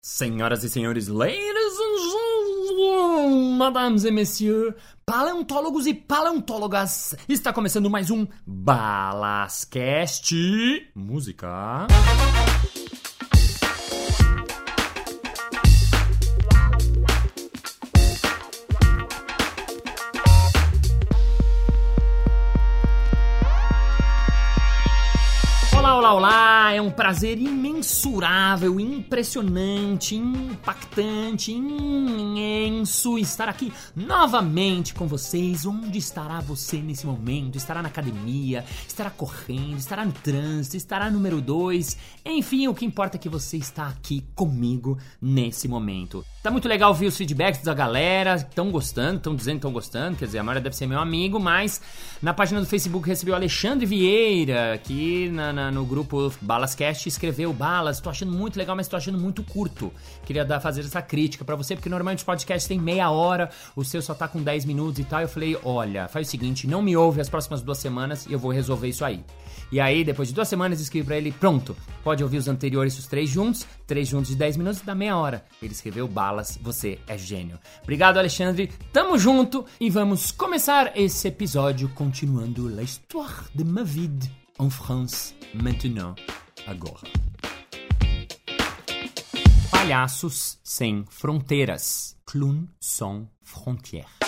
Senhoras e senhores, ladies and gentlemen, madames et messieurs, paleontólogos e paleontólogas, está começando mais um Balascast Música. Olá, olá! É um prazer imensurável, impressionante, impactante, imenso estar aqui novamente com vocês. Onde estará você nesse momento? Estará na academia? Estará correndo? Estará no trânsito? Estará número 2? Enfim, o que importa é que você está aqui comigo nesse momento. Tá muito legal ouvir os feedbacks da galera, estão gostando, estão dizendo que estão gostando, quer dizer, a maioria deve ser meu amigo, mas na página do Facebook recebeu Alexandre Vieira, que na, na, no grupo Balascast escreveu Balas, tô achando muito legal, mas tô achando muito curto. Queria dar, fazer essa crítica para você, porque normalmente os podcasts tem meia hora, o seu só tá com 10 minutos e tal. Eu falei, olha, faz o seguinte, não me ouve as próximas duas semanas e eu vou resolver isso aí. E aí, depois de duas semanas, escrevi pra ele: pronto, pode ouvir os anteriores, os três juntos, três juntos de 10 minutos, dá meia hora. Ele escreveu balas, você é gênio. Obrigado, Alexandre, tamo junto e vamos começar esse episódio continuando la histoire de ma vie en France, maintenant, agora. Palhaços sem fronteiras. Clown sans frontières.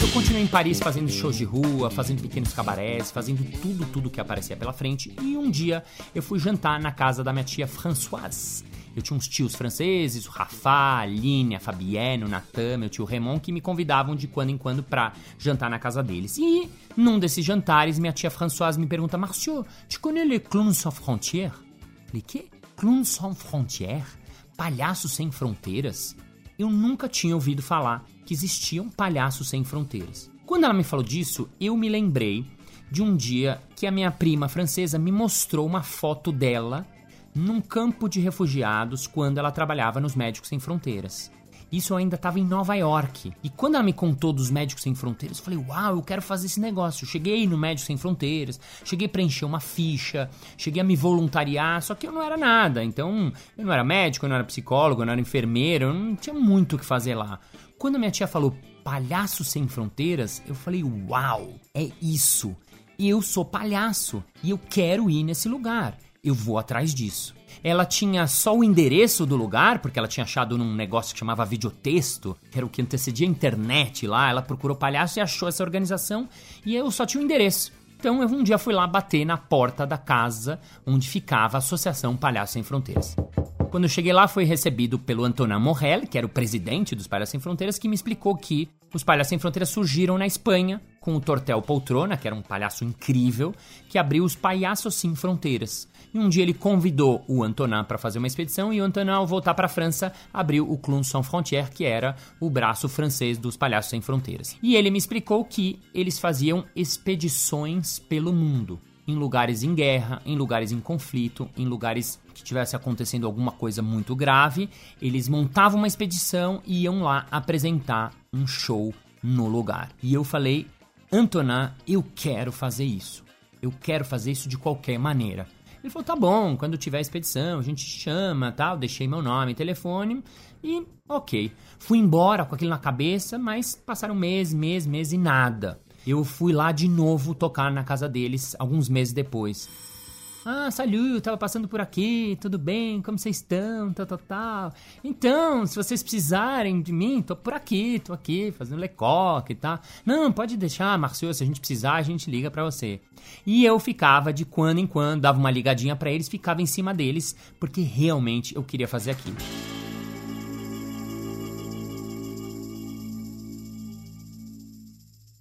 Eu continuei em Paris fazendo shows de rua, fazendo pequenos cabarés, fazendo tudo, tudo que aparecia pela frente. E um dia eu fui jantar na casa da minha tia Françoise. Eu tinha uns tios franceses, o Rafa, a Aline, a Fabienne, o Natan, meu tio Raymond, que me convidavam de quando em quando pra jantar na casa deles. E num desses jantares, minha tia Françoise me pergunta: Marcio, tu connais les clowns sans frontières? Falei, que? Clowns sans frontières? Palhaços sem fronteiras? Eu nunca tinha ouvido falar que existiam palhaços sem fronteiras. Quando ela me falou disso, eu me lembrei de um dia que a minha prima francesa me mostrou uma foto dela num campo de refugiados quando ela trabalhava nos Médicos Sem Fronteiras. Isso ainda estava em Nova York. E quando ela me contou dos Médicos Sem Fronteiras, eu falei: Uau, eu quero fazer esse negócio. Eu cheguei no Médicos Sem Fronteiras, cheguei a preencher uma ficha, cheguei a me voluntariar, só que eu não era nada. Então, eu não era médico, eu não era psicólogo, eu não era enfermeiro, eu não tinha muito o que fazer lá. Quando minha tia falou Palhaço Sem Fronteiras, eu falei: Uau, é isso. Eu sou palhaço e eu quero ir nesse lugar. Eu vou atrás disso. Ela tinha só o endereço do lugar, porque ela tinha achado num negócio que chamava videotexto, que era o que antecedia a internet lá. Ela procurou palhaço e achou essa organização, e eu só tinha o endereço. Então eu um dia fui lá bater na porta da casa onde ficava a Associação Palhaços Sem Fronteiras. Quando eu cheguei lá, fui recebido pelo Antonin Morel, que era o presidente dos Palhaços Sem Fronteiras, que me explicou que os Palhaços Sem Fronteiras surgiram na Espanha com o Tortel Poltrona, que era um palhaço incrível, que abriu os Palhaços Sem Fronteiras. E um dia ele convidou o Antonin para fazer uma expedição e o Antonin, ao voltar para a França, abriu o Clown Sans Frontières, que era o braço francês dos Palhaços Sem Fronteiras. E ele me explicou que eles faziam expedições pelo mundo em lugares em guerra, em lugares em conflito, em lugares que tivesse acontecendo alguma coisa muito grave, eles montavam uma expedição e iam lá apresentar um show no lugar. E eu falei, Antonin, eu quero fazer isso. Eu quero fazer isso de qualquer maneira. Ele falou, tá bom, quando tiver expedição, a gente te chama, tal. Deixei meu nome telefone e ok. Fui embora com aquilo na cabeça, mas passaram mês, mês, mês e nada eu fui lá de novo tocar na casa deles alguns meses depois. Ah, salut, tava passando por aqui, tudo bem? Como vocês estão? Tal, tal, tal. Então, se vocês precisarem de mim, tô por aqui, tô aqui, fazendo lecoque e tá? Não, pode deixar, Marcio, se a gente precisar, a gente liga para você. E eu ficava de quando em quando, dava uma ligadinha para eles, ficava em cima deles, porque realmente eu queria fazer aquilo.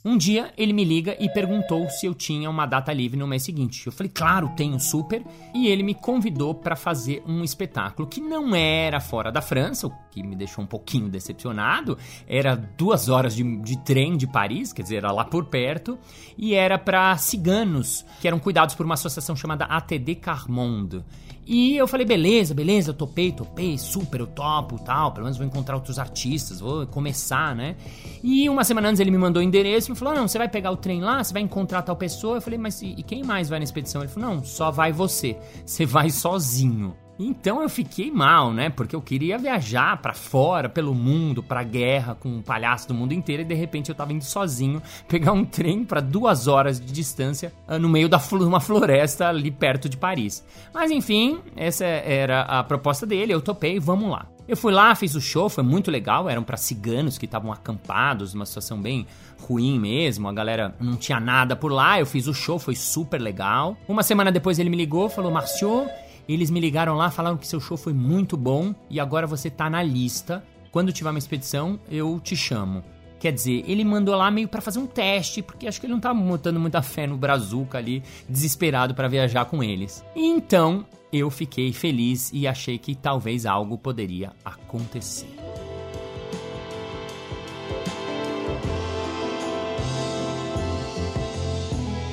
Um dia ele me liga e perguntou se eu tinha uma data livre no mês seguinte. Eu falei, claro, tenho super. E ele me convidou para fazer um espetáculo que não era fora da França, que me deixou um pouquinho decepcionado. Era duas horas de, de trem de Paris, quer dizer, era lá por perto. E era para ciganos, que eram cuidados por uma associação chamada ATD Carmonde. E eu falei, beleza, beleza, topei, topei, super, eu topo, tal, pelo menos vou encontrar outros artistas, vou começar, né? E uma semana antes ele me mandou o endereço e me falou, não, você vai pegar o trem lá, você vai encontrar tal pessoa. Eu falei, mas e, e quem mais vai na expedição? Ele falou, não, só vai você, você vai sozinho. Então eu fiquei mal, né? Porque eu queria viajar para fora, pelo mundo, pra guerra com um palhaço do mundo inteiro e de repente eu tava indo sozinho pegar um trem para duas horas de distância ah, no meio da uma floresta ali perto de Paris. Mas enfim, essa era a proposta dele, eu topei, vamos lá. Eu fui lá, fiz o show, foi muito legal. Eram para ciganos que estavam acampados, uma situação bem ruim mesmo. A galera não tinha nada por lá. Eu fiz o show, foi super legal. Uma semana depois ele me ligou, falou: Marcio, eles me ligaram lá, falaram que seu show foi muito bom e agora você tá na lista. Quando tiver uma expedição, eu te chamo. Quer dizer, ele mandou lá meio para fazer um teste, porque acho que ele não tava botando muita fé no Brazuca ali, desesperado para viajar com eles. Então, eu fiquei feliz e achei que talvez algo poderia acontecer.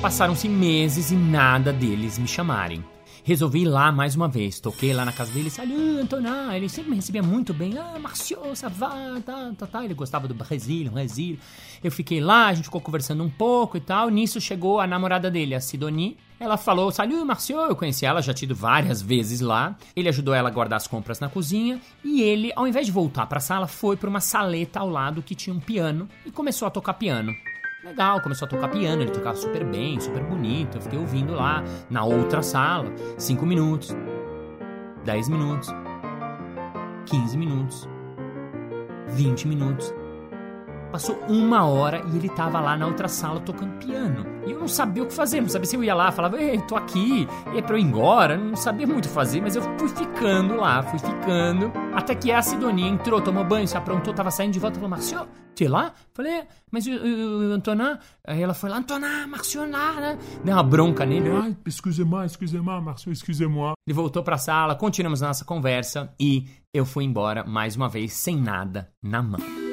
Passaram-se meses e nada deles me chamarem resolvi ir lá mais uma vez. Toquei lá na casa dele, salut, Antonin. Ele sempre me recebia muito bem. Ah, Marcio, ça va, tá, tá, tá. Ele gostava do Brasil, Brasil. Eu fiquei lá, a gente ficou conversando um pouco e tal. Nisso chegou a namorada dele, a Sidonie. Ela falou, salut, Marcio. Eu conheci ela, já tido várias vezes lá. Ele ajudou ela a guardar as compras na cozinha. E ele, ao invés de voltar para a sala, foi para uma saleta ao lado que tinha um piano e começou a tocar piano. Legal, começou a tocar piano, ele tocava super bem, super bonito. Eu fiquei ouvindo lá na outra sala. 5 minutos, 10 minutos, 15 minutos, 20 minutos. Passou uma hora e ele tava lá na outra sala tocando piano. E eu não sabia o que fazer, não sabia se eu ia lá, falava, ei, tô aqui, e é pra eu ir embora, não sabia muito fazer, mas eu fui ficando lá, fui ficando. Até que a Sidonia entrou, tomou banho, se aprontou, tava saindo de volta, falou, Marcio, é lá? Falei, é, mas o, o, o Antonin? Aí ela foi lá, Antonin, Marcio lá, né? Deu uma bronca nele. Ai, excusez-moi, excusez-moi, Marcio, excusez-moi. Ele voltou pra sala, continuamos a nossa conversa e eu fui embora mais uma vez sem nada na mão.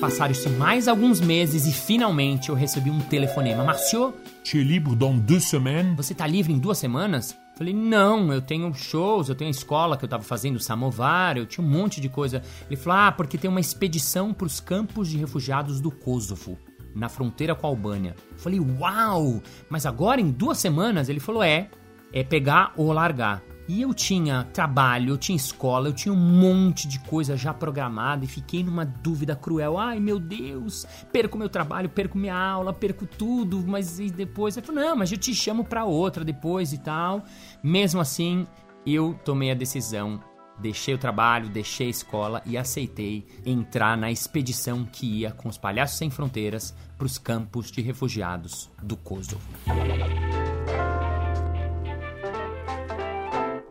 Passaram-se mais alguns meses e finalmente eu recebi um telefonema. Marcio, Tu es libre dans deux semaines? você tá livre em duas semanas? Falei, não, eu tenho shows, eu tenho a escola que eu tava fazendo, Samovar, eu tinha um monte de coisa. Ele falou, ah, porque tem uma expedição pros campos de refugiados do Kosovo, na fronteira com a Albânia. Falei, uau, mas agora em duas semanas? Ele falou, é, é pegar ou largar. E eu tinha trabalho, eu tinha escola, eu tinha um monte de coisa já programada e fiquei numa dúvida cruel. Ai meu Deus, perco meu trabalho, perco minha aula, perco tudo, mas e depois? Ele falou, não, mas eu te chamo pra outra depois e tal. Mesmo assim, eu tomei a decisão deixei o trabalho, deixei a escola e aceitei entrar na expedição que ia com os Palhaços Sem Fronteiras para os campos de refugiados do Kosovo.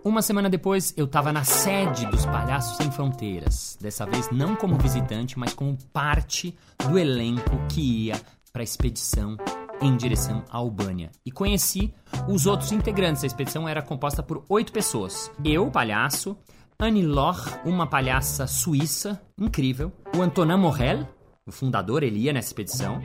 Uma semana depois, eu estava na sede dos Palhaços Sem Fronteiras. Dessa vez não como visitante, mas como parte do elenco que ia para a expedição em direção à Albânia. E conheci os outros integrantes. A expedição era composta por oito pessoas. Eu, palhaço, Annie Loch, uma palhaça suíça incrível, o Antonin Morel, o fundador, ele ia nessa expedição,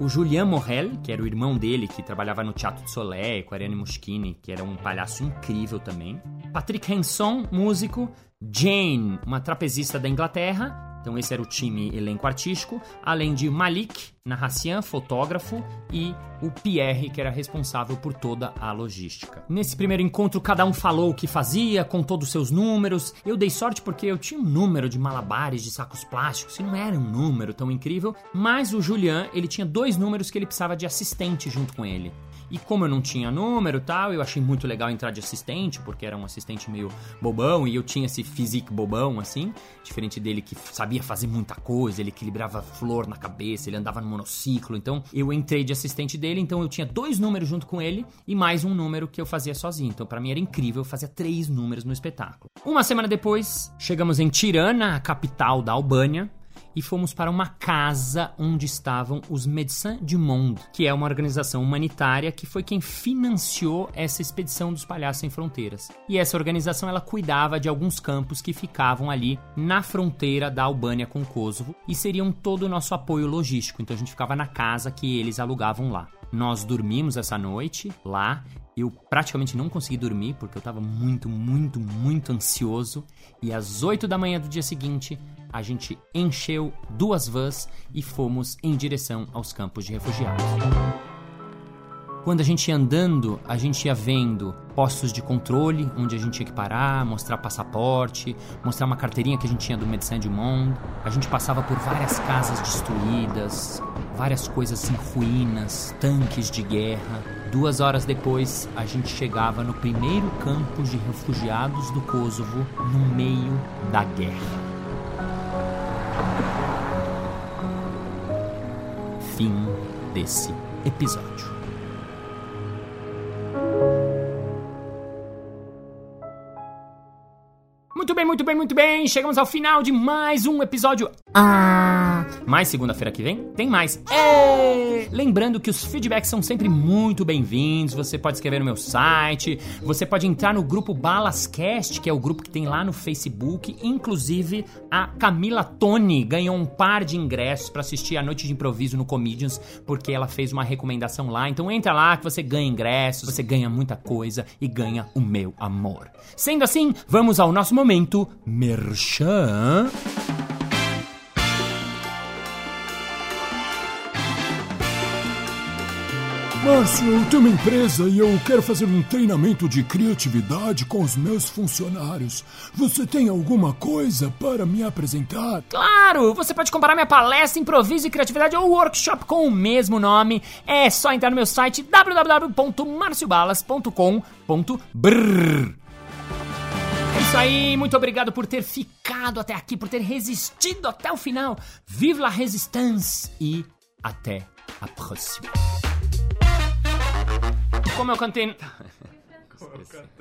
o Julien Morel, que era o irmão dele, que trabalhava no Teatro de Soleil, com Ariane Muschini, que era um palhaço incrível também. Patrick Henson, músico. Jane, uma trapezista da Inglaterra. Então esse era o time elenco artístico, além de Malik Narracian, fotógrafo, e o Pierre, que era responsável por toda a logística. Nesse primeiro encontro, cada um falou o que fazia, com todos os seus números. Eu dei sorte porque eu tinha um número de malabares de sacos plásticos, e não era um número tão incrível, mas o Julian, ele tinha dois números que ele precisava de assistente junto com ele. E como eu não tinha número tal, eu achei muito legal entrar de assistente, porque era um assistente meio bobão e eu tinha esse physique bobão, assim. Diferente dele que sabia fazer muita coisa, ele equilibrava flor na cabeça, ele andava no monociclo. Então eu entrei de assistente dele, então eu tinha dois números junto com ele e mais um número que eu fazia sozinho. Então para mim era incrível, eu fazia três números no espetáculo. Uma semana depois, chegamos em Tirana, a capital da Albânia e fomos para uma casa onde estavam os Médecins du Monde, que é uma organização humanitária que foi quem financiou essa expedição dos Palhaços Sem Fronteiras. E essa organização ela cuidava de alguns campos que ficavam ali na fronteira da Albânia com o Kosovo e seriam todo o nosso apoio logístico. Então a gente ficava na casa que eles alugavam lá. Nós dormimos essa noite lá Eu praticamente não consegui dormir porque eu estava muito, muito, muito ansioso. E às 8 da manhã do dia seguinte, a gente encheu duas vans e fomos em direção aos campos de refugiados. Quando a gente ia andando, a gente ia vendo postos de controle, onde a gente tinha que parar, mostrar passaporte, mostrar uma carteirinha que a gente tinha do Médecin du Monde. A gente passava por várias casas destruídas, várias coisas em ruínas, tanques de guerra. Duas horas depois, a gente chegava no primeiro campo de refugiados do Kosovo, no meio da guerra. Fim desse episódio. Muito bem, muito bem, muito bem. Chegamos ao final de mais um episódio. Ah! Mais segunda-feira que vem tem mais. É! Lembrando que os feedbacks são sempre muito bem-vindos. Você pode escrever no meu site, você pode entrar no grupo Balascast, que é o grupo que tem lá no Facebook. Inclusive, a Camila Toni ganhou um par de ingressos para assistir a noite de improviso no Comedians, porque ela fez uma recomendação lá. Então entra lá que você ganha ingressos, você ganha muita coisa e ganha o meu amor. Sendo assim, vamos ao nosso momento Merchan. Márcio, eu tenho uma empresa e eu quero fazer um treinamento de criatividade com os meus funcionários. Você tem alguma coisa para me apresentar? Claro! Você pode comparar minha palestra Improviso e Criatividade ou workshop com o mesmo nome. É só entrar no meu site www.marciobalas.com.br. É isso aí, muito obrigado por ter ficado até aqui, por ter resistido até o final. Vive la résistance e até a próxima. Como eu cantei.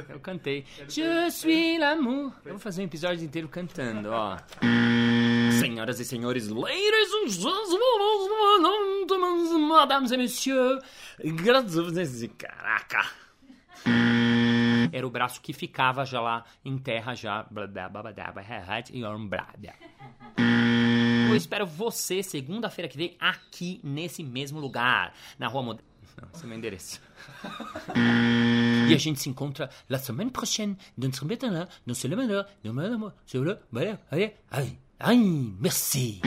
Eu cantei. Je suis l'amour. Eu vou fazer um episódio inteiro cantando, ó. Senhoras e senhores, ladies and gentlemen, madames e messieurs. Caraca. Era o braço que ficava já lá em terra já. Eu espero você segunda-feira que vem aqui nesse mesmo lugar, na Rua Moderna. Não, esse é meu endereço. e a gente se encontra la semaine prochaine dans ce maintenant, dans ce meneur, dans le Ai, ai, merci.